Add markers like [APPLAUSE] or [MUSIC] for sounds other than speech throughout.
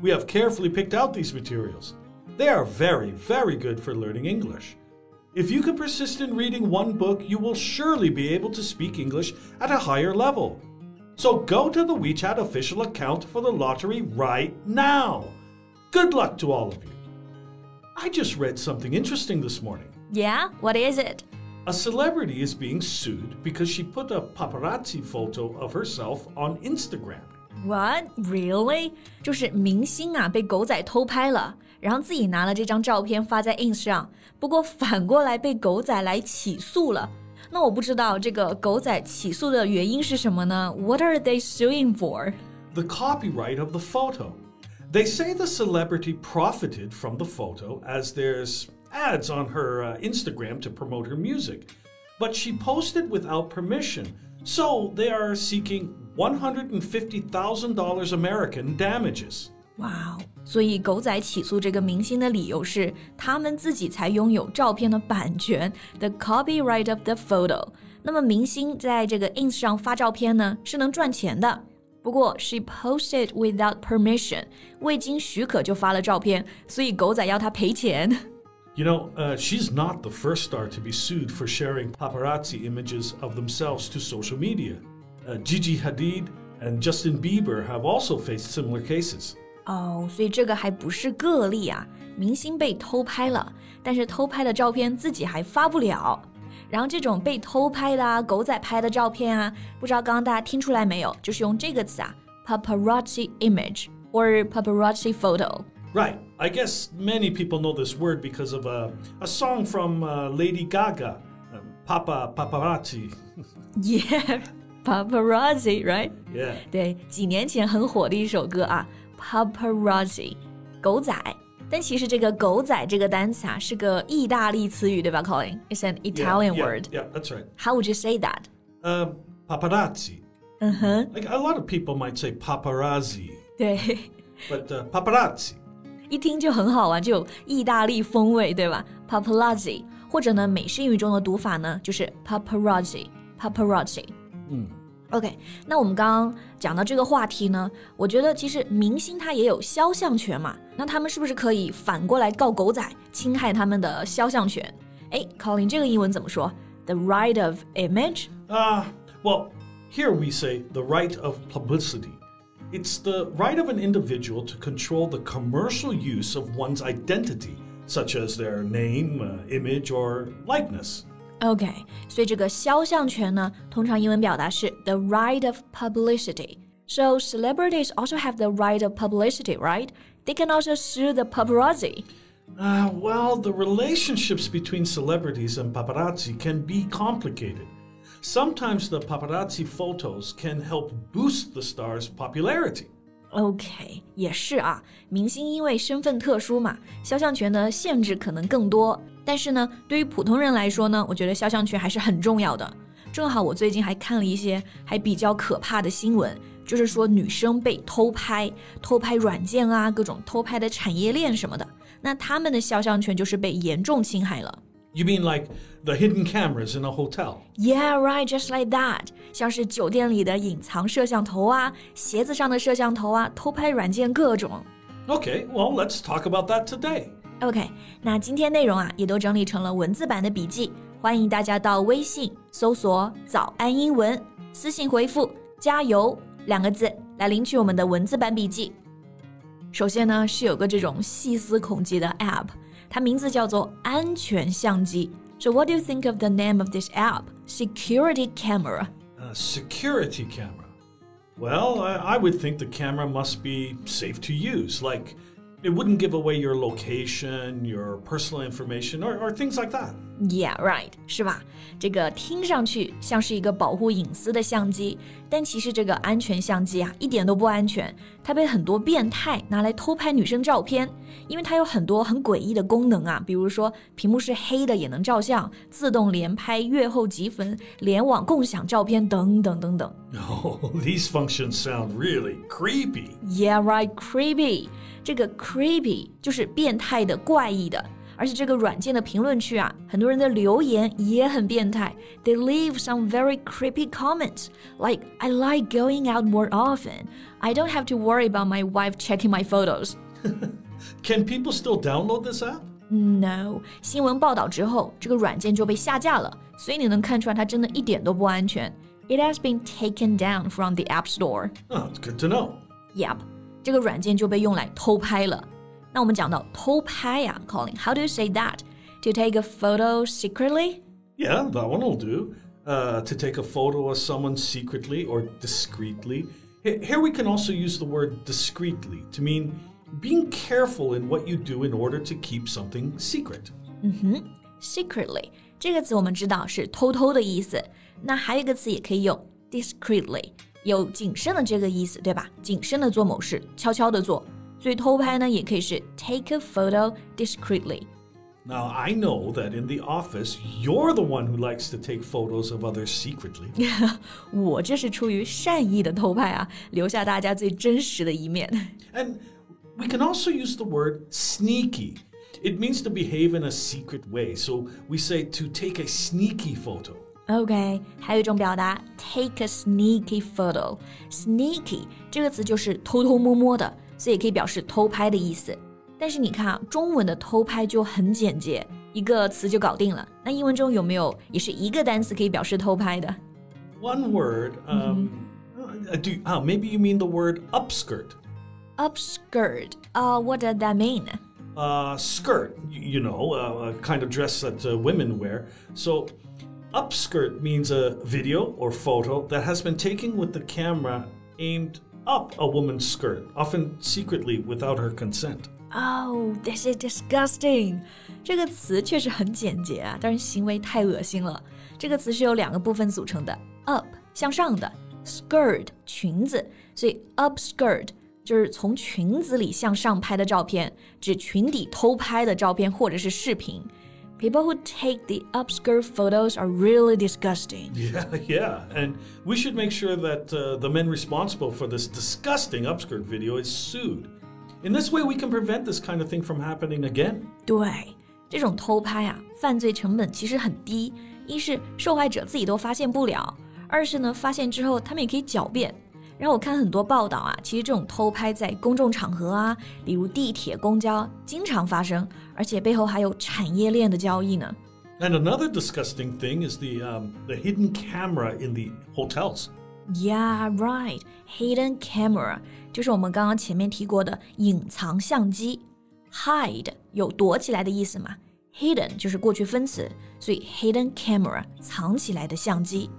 we have carefully picked out these materials. They are very, very good for learning English. If you can persist in reading one book, you will surely be able to speak English at a higher level. So go to the WeChat official account for the lottery right now. Good luck to all of you. I just read something interesting this morning. Yeah, what is it? A celebrity is being sued because she put a paparazzi photo of herself on Instagram. What really？就是明星啊被狗仔偷拍了，然后自己拿了这张照片发在 ins 上，不过反过来被狗仔来起诉了。那我不知道这个狗仔起诉的原因是什么呢？What are they suing for? The copyright of the photo. They say the celebrity profited from the photo as there's ads on her uh, Instagram to promote her music. But she posted without permission, so they are seeking $150,000 American damages. 哇哦！所以狗仔起诉这个明星的理由是，他们自己才拥有照片的版权，the copyright of the photo。那么明星在这个 ins 上发照片呢，是能赚钱的。不过 she posted without permission，未经许可就发了照片，所以狗仔要他赔钱。You know, uh, she's not the first star to be sued for sharing paparazzi images of themselves to social media. Uh, Gigi Hadid and Justin Bieber have also faced similar cases. 哦，所以这个还不是个例啊！明星被偷拍了，但是偷拍的照片自己还发不了。然后这种被偷拍的啊，狗仔拍的照片啊，不知道刚刚大家听出来没有？就是用这个词啊，paparazzi image or paparazzi photo。Right. I guess many people know this word because of a, a song from uh, Lady Gaga, um, Papa Paparazzi. [LAUGHS] yeah, paparazzi, right? Yeah. 对，几年前很火的一首歌啊，paparazzi，狗仔。但其实这个“狗仔”这个单词啊，是个意大利词语，对吧，Colin？It's an Italian yeah, word. Yeah, that's right. How would you say that? Um, paparazzi. 嗯哼， Like a lot of people might say paparazzi, [LAUGHS] 对。 but uh, paparazzi. 一听就很好玩，就有意大利风味，对吧？Paparazzi，或者呢，美式英语中的读法呢，就是 paparazzi，paparazzi。 嗯，OK，那我们刚刚讲到这个话题呢，我觉得其实明星他也有肖像权嘛，那他们是不是可以反过来告狗仔侵害他们的肖像权？哎，Colin，这个英文怎么说？The right of image？ Uh, well, here we say the right of publicity. It's the right of an individual to control the commercial use of one's identity, such as their name, uh, image, or likeness. OK，所以这个肖像权呢，通常英文表达是 the right of publicity。So celebrities also have the right of publicity, right? They can also sue the paparazzi. Uh, well, the relationships between celebrities and paparazzi can be complicated. Sometimes the paparazzi photos can help boost the star's popularity. OK，也是啊，明星因为身份特殊嘛，肖像权的限制可能更多。但是呢，对于普通人来说呢，我觉得肖像权还是很重要的。正好我最近还看了一些还比较可怕的新闻，就是说女生被偷拍、偷拍软件啊，各种偷拍的产业链什么的，那他们的肖像权就是被严重侵害了。You mean like the hidden cameras in a hotel? Yeah, right, just like that。像是酒店里的隐藏摄像头啊，鞋子上的摄像头啊，偷拍软件各种。 Okay, well, let's talk about that today. OK，那今天内容啊也都整理成了文字版的笔记，欢迎大家到微信搜索“早安英文”，私信回复“加油”两个字来领取我们的文字版笔记。首先呢是有个这种细思恐极的 App， 它名字叫做安全相机。So what do you think of the name of this app? Security camera. A security camera. Well, I, I would think the camera must be safe to use, like it wouldn't give away your location, your personal information, or, or things like that. Yeah, right，是吧？这个听上去像是一个保护隐私的相机，但其实这个安全相机啊，一点都不安全。它被很多变态拿来偷拍女生照片，因为它有很多很诡异的功能啊，比如说屏幕是黑的也能照相，自动连拍、阅后即焚、联网共享照片等等等等。[LAUGHS] Oh, these functions sound really creepy. Yeah, right, creepy. 这个 creepy 就是变态的、怪异的。而且这个软件的评论区啊，很多人的留言也很变态。They leave some very creepy comments, like "I like going out more often. I don't have to worry about my wife checking my photos." [LAUGHS] Can people still download this app? No，新闻报道之后，这个软件就被下架了，所以你能看出来它真的一点都不安全。It has been taken down from the App Store. Oh, it's good to know. Yep，这个软件就被用来偷拍了。 那我们讲到偷拍呀，Colin，how do you say that? To take a photo secretly? Yeah, that one will do. Uh, to take a photo of someone secretly or discreetly. Here we can also use the word discreetly to mean being careful in what you do in order to keep something secret. 嗯哼，secretly 这个词我们知道是偷偷的意思，那还有一个词也可以用 discreetly，有谨慎的这个意思，对吧？谨慎的做某事，悄悄的做。 所以偷拍呢，也可以是 take a photo discreetly。Now, I know that in the office, you're the one who likes to take photos of others secretly. [LAUGHS] 我这是出于善意的偷拍啊，留下大家最真实的一面。And we can also use the word sneaky. It means to behave in a secret way. So we say to take a sneaky photo. OK，还有一种表达，take a sneaky photo。sneaky 这个词就是偷偷摸摸的。 所以可以表示偷拍的意思。但是你看啊，中文的偷拍就很简洁，一个词就搞定了。那英文中有没有也是一个单词可以表示偷拍的？One word. Um, do uh, maybe you mean the word upskirt? Upskirt. Uh, what does that mean? Uh, skirt. You know, uh, a kind of dress that uh, women wear. So. Upskirt means a video or photo that has been taken with the camera aimed up a woman's skirt, often secretly without her consent. Oh, this is disgusting. 这个词确实很简洁啊，但是行为太恶心了。这个词是由两个部分组成的：up 向上的，skirt 裙子，所以 upskirt 就是从裙子里向上拍的照片，指裙底偷拍的照片或者是视频。 People who take the upskirt photos are really disgusting. [LAUGHS] Yeah, yeah. And we should make sure that uh, the men responsible for this disgusting upskirt video is sued. In this way, we can prevent this kind of thing from happening again. 对，这种偷拍啊，犯罪成本其实很低。一是受害者自己都发现不了，二是呢，发现之后他们也可以狡辩。 然后我看很多报道啊，其实这种偷拍在公众场合啊，比如地铁、公交，经常发生，而且背后还有产业链的交易呢。And another disgusting thing is the um, the hidden camera in the hotels. Yeah, right. Hidden camera 就是我们刚刚前面提过的隐藏相机。Hide 有躲起来的意思嘛？Hidden 就是过去分词，所以 hidden camera 藏起来的相机，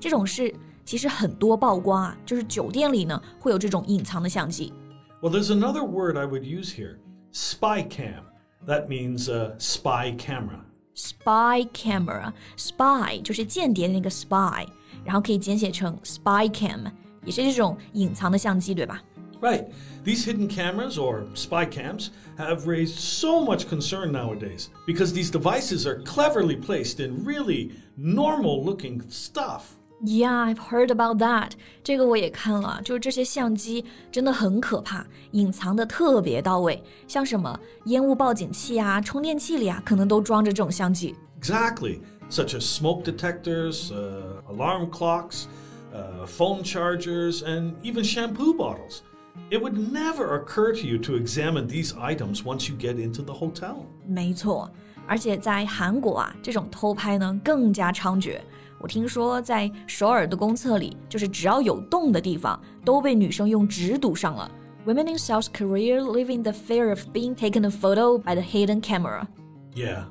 这种是。其实很多曝光啊，就是酒店里呢会有这种隐藏的相机。Well, there's another word I would use here, spy cam. That means a spy camera. Spy camera, spy 就是间谍的那个 spy，然后可以简写成 spy cam，也是这种隐藏的相机，对吧？Right. These hidden cameras or spy cams have raised so much concern nowadays because these devices are cleverly placed in really normal looking stuff. Yeah, I've heard about that. 这个我也看了，就是这些相机真的很可怕，隐藏的特别到位。像什么烟雾报警器啊、充电器里啊，可能都装着这种相机。Exactly, such as smoke detectors, uh, alarm clocks, uh, phone chargers, and even shampoo bottles. It would never occur to you to examine these items once you get into the hotel. 没错，而且在韩国啊，这种偷拍呢更加猖獗。 我听说在首尔的公厕里，就是只要有洞的地方，都被女生用纸堵上了。Women in South Korea live in the fear of being taken a photo by the hidden camera. Yeah.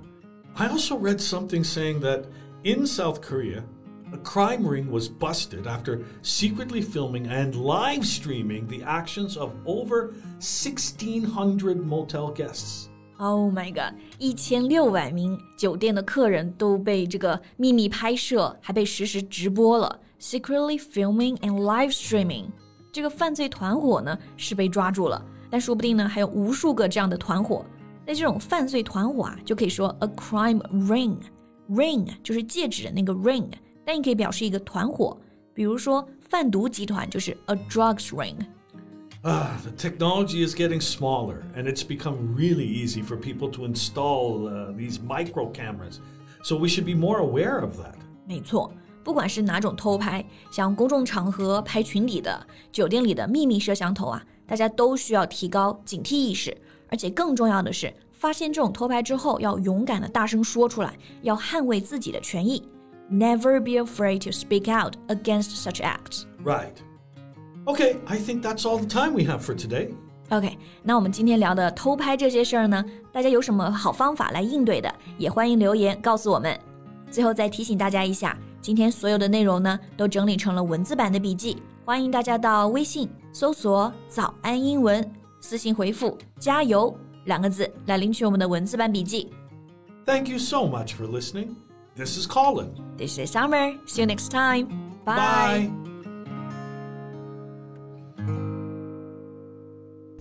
I also read something saying that in South Korea, a crime ring was busted after secretly filming and live streaming the actions of over 1,600 motel guests. Oh my god！一千六百名酒店的客人都被这个秘密拍摄，还被实时直播了，secretly filming and live streaming。这个犯罪团伙呢是被抓住了，但说不定呢还有无数个这样的团伙。那这种犯罪团伙啊，就可以说 a crime ring。ring 就是戒指的那个 ring，但也可以表示一个团伙。比如说贩毒集团就是 a drugs ring。Ah, the technology is getting smaller, and it's become really easy for people to install uh, these micro cameras. So we should be more aware of that. 没错，不管是哪种偷拍，像公众场合拍群体的、酒店里的秘密摄像头啊，大家都需要提高警惕意识。而且更重要的是，发现这种偷拍之后，要勇敢的大声说出来，要捍卫自己的权益。Never be afraid to speak out against such acts. Right. Okay, I think that's all the time we have for today. OK，那我们今天聊的偷拍这些事儿呢，大家有什么好方法来应对的，也欢迎留言告诉我们。最后再提醒大家一下，今天所有的内容呢，都整理成了文字版的笔记，欢迎大家到微信搜索“早安英文”，私信回复“加油”两个字来领取我们的文字版笔记。Thank you so much for listening. This is Colin. This is Summer. See you next time. Bye.